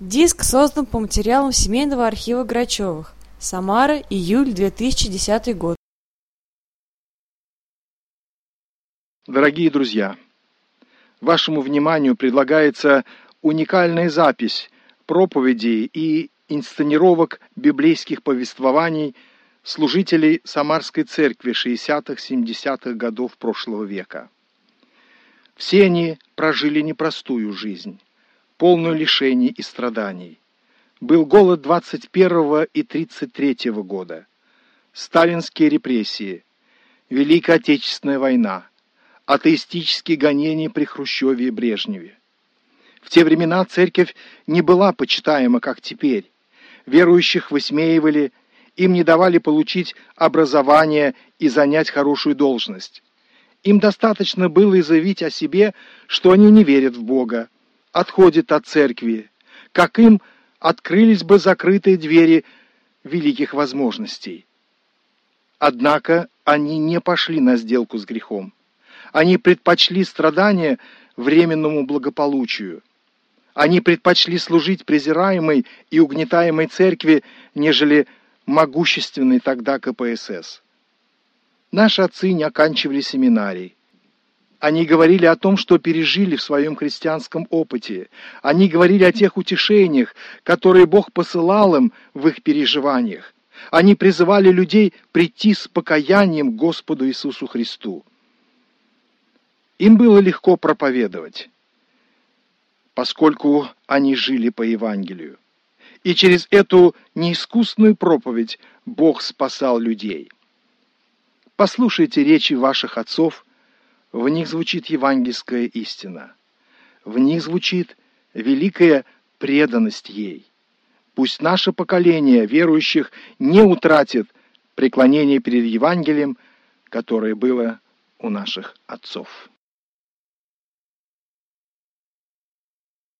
Диск создан по материалам семейного архива Грачевых. Самара, июль 2010 год. Дорогие друзья, вашему вниманию предлагается уникальная запись проповедей и инсценировок библейских повествований служителей Самарской церкви 60-70-х годов прошлого века. Все они прожили непростую жизнь полную лишений и страданий. Был голод 21 и 33 года, сталинские репрессии, Великая Отечественная война, атеистические гонения при Хрущеве и Брежневе. В те времена церковь не была почитаема, как теперь. Верующих высмеивали, им не давали получить образование и занять хорошую должность. Им достаточно было и заявить о себе, что они не верят в Бога, отходит от церкви, как им открылись бы закрытые двери великих возможностей. Однако они не пошли на сделку с грехом. Они предпочли страдания временному благополучию. Они предпочли служить презираемой и угнетаемой церкви, нежели могущественной тогда КПСС. Наши отцы не оканчивали семинарий. Они говорили о том, что пережили в своем христианском опыте. Они говорили о тех утешениях, которые Бог посылал им в их переживаниях. Они призывали людей прийти с покаянием к Господу Иисусу Христу. Им было легко проповедовать, поскольку они жили по Евангелию. И через эту неискусную проповедь Бог спасал людей. Послушайте речи ваших отцов – в них звучит евангельская истина. В них звучит великая преданность ей. Пусть наше поколение верующих не утратит преклонение перед Евангелием, которое было у наших отцов.